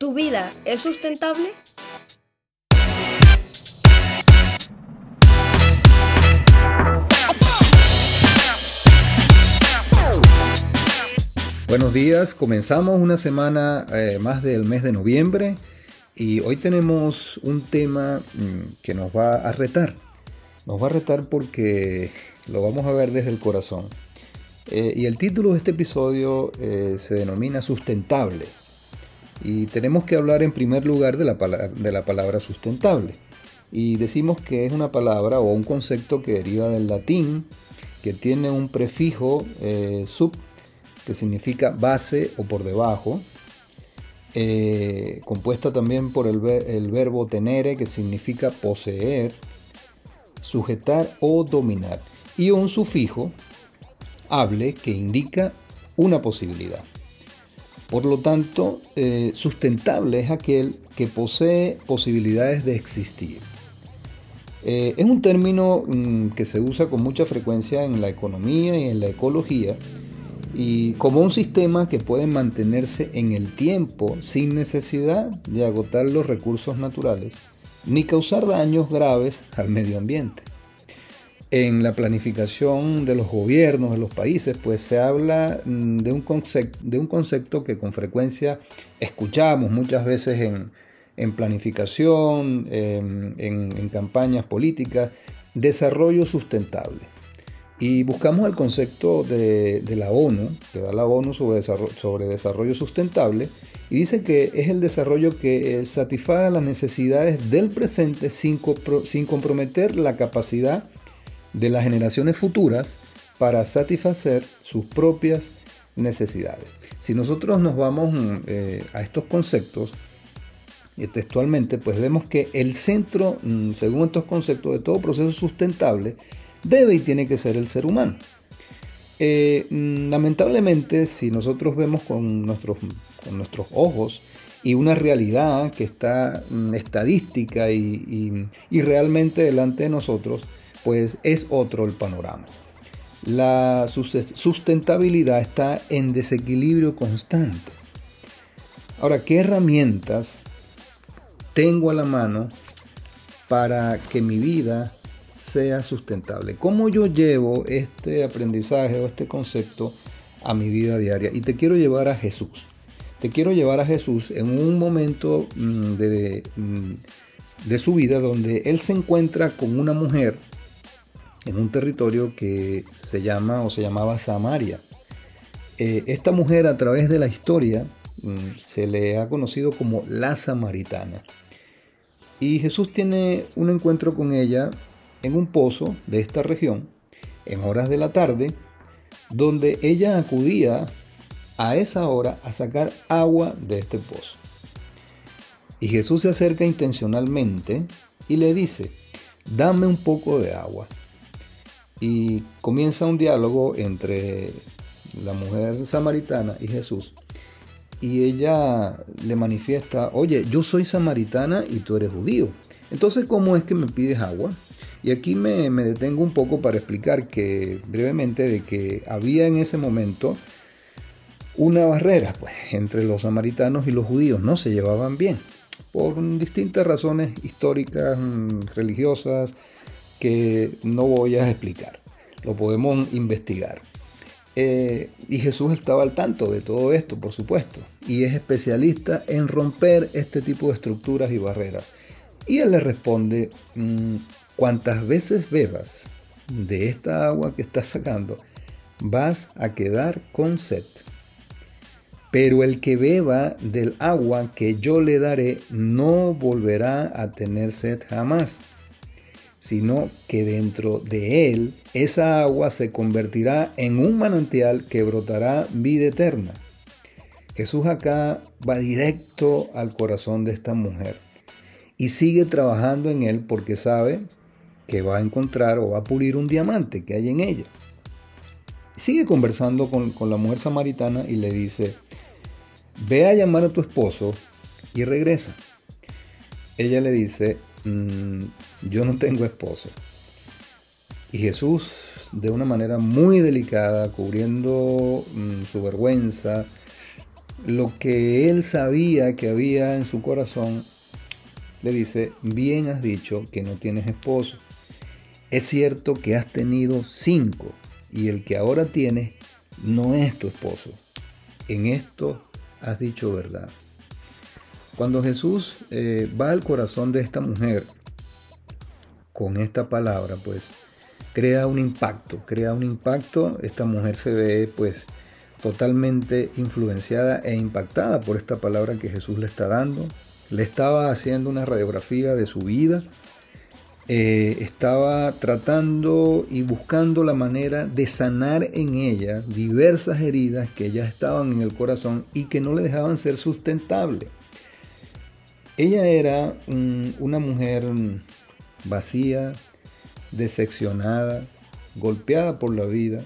¿Tu vida es sustentable? Buenos días, comenzamos una semana eh, más del mes de noviembre y hoy tenemos un tema mm, que nos va a retar. Nos va a retar porque lo vamos a ver desde el corazón. Eh, y el título de este episodio eh, se denomina sustentable. Y tenemos que hablar en primer lugar de la, de la palabra sustentable. Y decimos que es una palabra o un concepto que deriva del latín, que tiene un prefijo eh, sub, que significa base o por debajo, compuesta también por el, el verbo tenere, que significa poseer, sujetar o dominar, y un sufijo hable que indica una posibilidad. Por lo tanto, eh, sustentable es aquel que posee posibilidades de existir. Eh, es un término mm, que se usa con mucha frecuencia en la economía y en la ecología y como un sistema que puede mantenerse en el tiempo sin necesidad de agotar los recursos naturales ni causar daños graves al medio ambiente en la planificación de los gobiernos de los países, pues se habla mm, de un, concepto, que con frecuencia escuchamos muchas veces en, planificación, en, campañas políticas, desarrollo sustentable. Y buscamos el concepto de, la ONU, que da la ONU sobre desarrollo, sustentable, y dice que es el desarrollo que satisfaga las necesidades del presente sin comprometer la capacidad de las generaciones futuras para satisfacer sus propias necesidades. Si nosotros nos vamos mm, eh, a estos conceptos eh, textualmente, pues vemos que el centro, mm, según estos conceptos, de todo proceso sustentable debe y tiene que ser el ser humano. Eh, mm, lamentablemente, si nosotros vemos con nuestros, con nuestros ojos y una realidad que está estadística y, y realmente delante de nosotros, pues es otro el panorama. La sustentabilidad está en desequilibrio constante. Ahora, ¿qué herramientas tengo a la mano para que mi vida sea sustentable? ¿Cómo yo llevo este aprendizaje o este concepto a mi vida diaria? Y te quiero llevar a Jesús. Te quiero llevar a Jesús en un momento mm, de, mm, de su vida donde él se encuentra con una mujer en un territorio que se llama o se llamaba Samaria. Eh, esta mujer a través de la historia mm, se le ha conocido como la samaritana. Y Jesús tiene un encuentro con ella en un pozo de esta región, en horas de la tarde, donde ella acudía a esa hora a sacar agua de este pozo. Y Jesús se acerca intencionalmente y le dice, dame un poco de agua y comienza un diálogo entre la mujer samaritana y Jesús. Y ella le manifiesta, oye, yo soy samaritana y tú eres judío. Entonces, ¿cómo es que me pides agua? Y aquí me, detengo un poco para explicar que brevemente de que había en ese momento una barrera pues, entre los samaritanos y los judíos. No se llevaban bien por distintas razones históricas, mm, religiosas, que no voy a explicar. Lo podemos investigar. Eh, y Jesús estaba al tanto de todo esto, por supuesto, y es especialista en romper este tipo de estructuras y barreras. Y él le responde, mm, cuantas veces bebas de esta agua que estás sacando, vas a quedar con sed. Pero el que beba del agua que yo le daré no volverá a tener sed jamás sino que dentro de él esa agua se convertirá en un manantial que brotará vida eterna. Jesús acá va directo al corazón de esta mujer y sigue trabajando en él porque sabe que va a encontrar o va a pulir un diamante que hay en ella. Sigue conversando con, con la mujer samaritana y le dice, ve a llamar a tu esposo y regresa. Ella le dice, Mm, yo no tengo esposo. Y Jesús, de una manera muy delicada, cubriendo mm, su vergüenza, lo que él sabía que había en su corazón, le dice, bien has dicho que no tienes esposo. Es cierto que has tenido cinco y el que ahora tienes no es tu esposo. En esto has dicho verdad. Cuando Jesús eh, va al corazón de esta mujer con esta palabra, pues crea un impacto, crea un impacto. Esta mujer se ve pues totalmente influenciada e impactada por esta palabra que Jesús le está dando. Le estaba haciendo una radiografía de su vida. Eh, estaba tratando y buscando la manera de sanar en ella diversas heridas que ya estaban en el corazón y que no le dejaban ser sustentable. Ella era una mujer vacía, decepcionada, golpeada por la vida,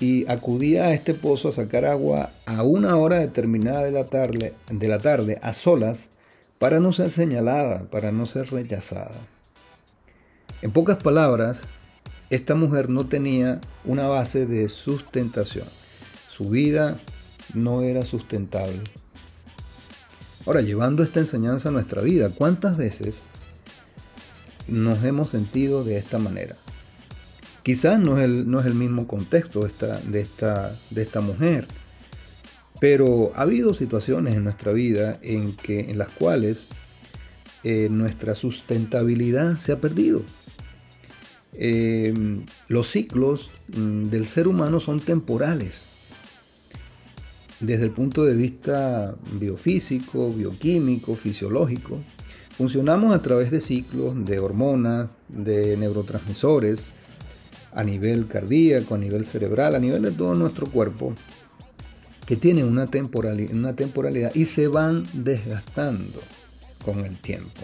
y acudía a este pozo a sacar agua a una hora determinada de la tarde, de la tarde a solas para no ser señalada, para no ser rechazada. En pocas palabras, esta mujer no tenía una base de sustentación. Su vida no era sustentable. Ahora, llevando esta enseñanza a nuestra vida, ¿cuántas veces nos hemos sentido de esta manera? Quizás no es el, no es el mismo contexto de esta, de, esta, de esta mujer, pero ha habido situaciones en nuestra vida en, que, en las cuales eh, nuestra sustentabilidad se ha perdido. Eh, los ciclos mm, del ser humano son temporales. Desde el punto de vista biofísico, bioquímico, fisiológico, funcionamos a través de ciclos de hormonas, de neurotransmisores, a nivel cardíaco, a nivel cerebral, a nivel de todo nuestro cuerpo, que tienen una temporalidad, una temporalidad y se van desgastando con el tiempo.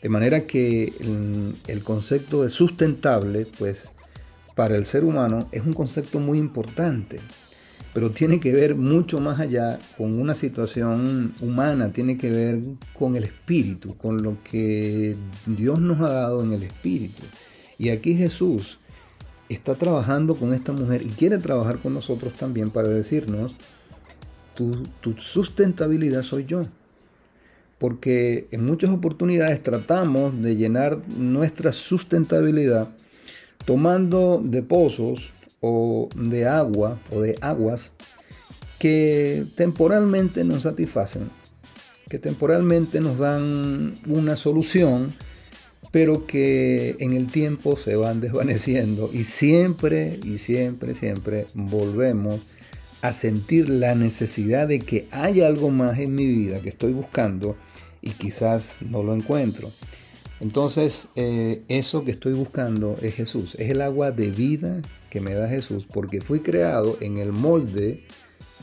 De manera que el, concepto de sustentable, pues, para el ser humano es un concepto muy importante, pero tiene que ver mucho más allá con una situación humana, tiene que ver con el espíritu, con lo que Dios nos ha dado en el espíritu. Y aquí Jesús está trabajando con esta mujer y quiere trabajar con nosotros también para decirnos, tu, sustentabilidad soy yo. Porque en muchas oportunidades tratamos de llenar nuestra sustentabilidad tomando de pozos o de agua o de aguas que temporalmente nos satisfacen, que temporalmente nos dan una solución pero que en el tiempo se van desvaneciendo y siempre y siempre, siempre volvemos a sentir la necesidad de que hay algo más en mi vida que estoy buscando y quizás no lo encuentro. Entonces, eh, eso que estoy buscando es Jesús, es el agua de vida que me da Jesús, porque fui creado en el molde,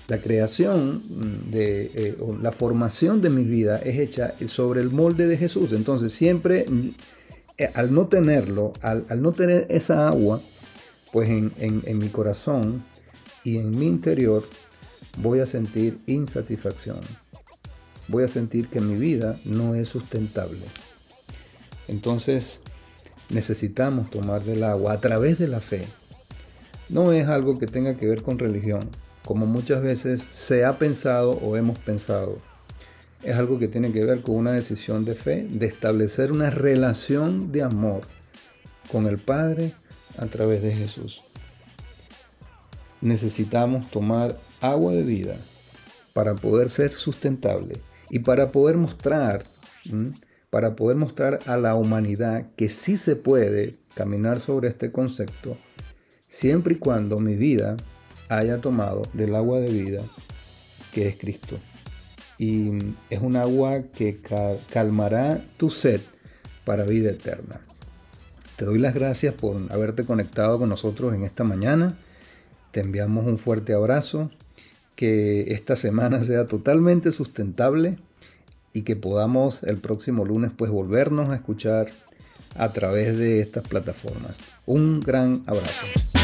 la creación de eh, la formación de mi vida es hecha sobre el molde de Jesús. Entonces, siempre eh, al no tenerlo, al, no tener esa agua, pues en, mi corazón y en mi interior voy a sentir insatisfacción. Voy a sentir que mi vida no es sustentable. Entonces necesitamos tomar del agua a través de la fe. No es algo que tenga que ver con religión, como muchas veces se ha pensado o hemos pensado es algo que tiene que ver con una decisión de fe, de establecer una relación de amor con el Padre a través de Jesús. Necesitamos tomar agua de vida para poder ser sustentable y para poder mostrar, para poder mostrar a la humanidad que sí se puede caminar sobre este concepto siempre y cuando mi vida haya tomado del agua de vida que es Cristo y es un agua que calmará tu sed para vida eterna. Te doy las gracias por haberte conectado con nosotros en esta mañana. Te enviamos un fuerte abrazo. Que esta semana sea totalmente sustentable y que podamos el próximo lunes pues volvernos a escuchar a través de estas plataformas. Un gran abrazo.